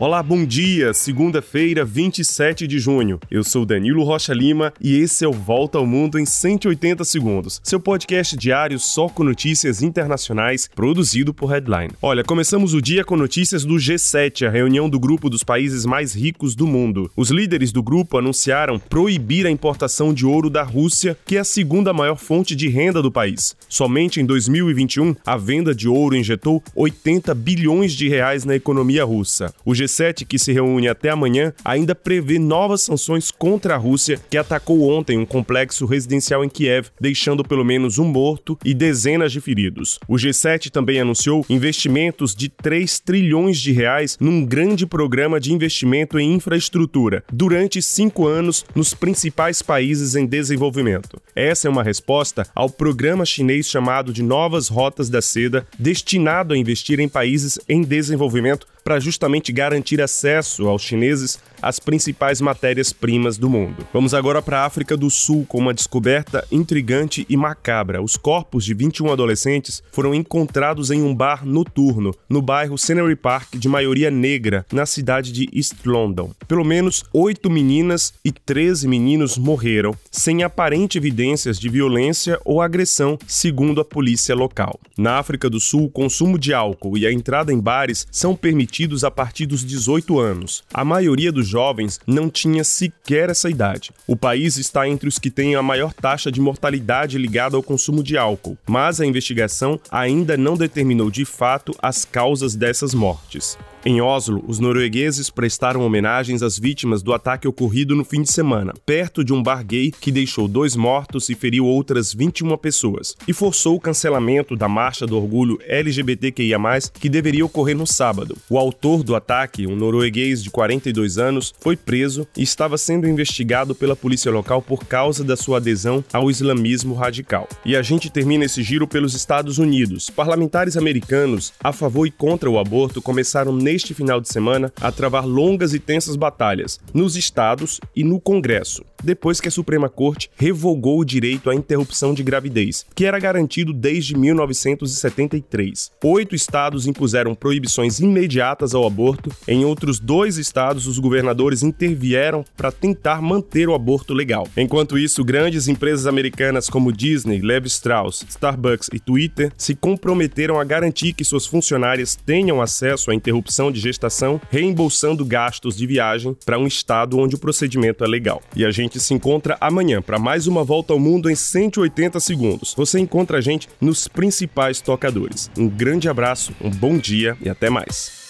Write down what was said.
Olá, bom dia! Segunda-feira, 27 de junho. Eu sou Danilo Rocha Lima e esse é o Volta ao Mundo em 180 Segundos, seu podcast diário só com notícias internacionais, produzido por Headline. Olha, começamos o dia com notícias do G7, a reunião do grupo dos países mais ricos do mundo. Os líderes do grupo anunciaram proibir a importação de ouro da Rússia, que é a segunda maior fonte de renda do país. Somente em 2021, a venda de ouro injetou 80 bilhões de reais na economia russa. O G G7, que se reúne até amanhã, ainda prevê novas sanções contra a Rússia, que atacou ontem um complexo residencial em Kiev, deixando pelo menos um morto e dezenas de feridos. O G7 também anunciou investimentos de 3 trilhões de reais num grande programa de investimento em infraestrutura durante cinco anos nos principais países em desenvolvimento. Essa é uma resposta ao programa chinês chamado de Novas Rotas da Seda, destinado a investir em países em desenvolvimento para justamente garantir acesso aos chineses às principais matérias-primas do mundo. Vamos agora para a África do Sul com uma descoberta intrigante e macabra. Os corpos de 21 adolescentes foram encontrados em um bar noturno no bairro Scenery Park de maioria negra, na cidade de East London. Pelo menos oito meninas e 13 meninos morreram, sem aparente evidências de violência ou agressão, segundo a polícia local. Na África do Sul, o consumo de álcool e a entrada em bares são permitidos a partir dos 18 anos. A maioria dos jovens não tinha sequer essa idade. O país está entre os que têm a maior taxa de mortalidade ligada ao consumo de álcool, mas a investigação ainda não determinou de fato as causas dessas mortes. Em Oslo, os noruegueses prestaram homenagens às vítimas do ataque ocorrido no fim de semana, perto de um bar gay que deixou dois mortos e feriu outras 21 pessoas, e forçou o cancelamento da Marcha do Orgulho LGBTQIA, que deveria ocorrer no sábado. O autor do ataque, um norueguês de 42 anos, foi preso e estava sendo investigado pela polícia local por causa da sua adesão ao islamismo radical. E a gente termina esse giro pelos Estados Unidos. Parlamentares americanos a favor e contra o aborto começaram neste final de semana a travar longas e tensas batalhas nos estados e no Congresso, depois que a Suprema Corte revogou o direito à interrupção de gravidez, que era garantido desde 1973. Oito estados impuseram proibições imediatas ao aborto, em outros dois estados, os governadores intervieram para tentar manter o aborto legal. Enquanto isso, grandes empresas americanas como Disney, Levi Strauss, Starbucks e Twitter se comprometeram a garantir que suas funcionárias tenham acesso à interrupção de gestação, reembolsando gastos de viagem para um estado onde o procedimento é legal. E a gente se encontra amanhã para mais uma volta ao mundo em 180 segundos. Você encontra a gente nos principais tocadores. Um grande abraço, um bom dia e até mais.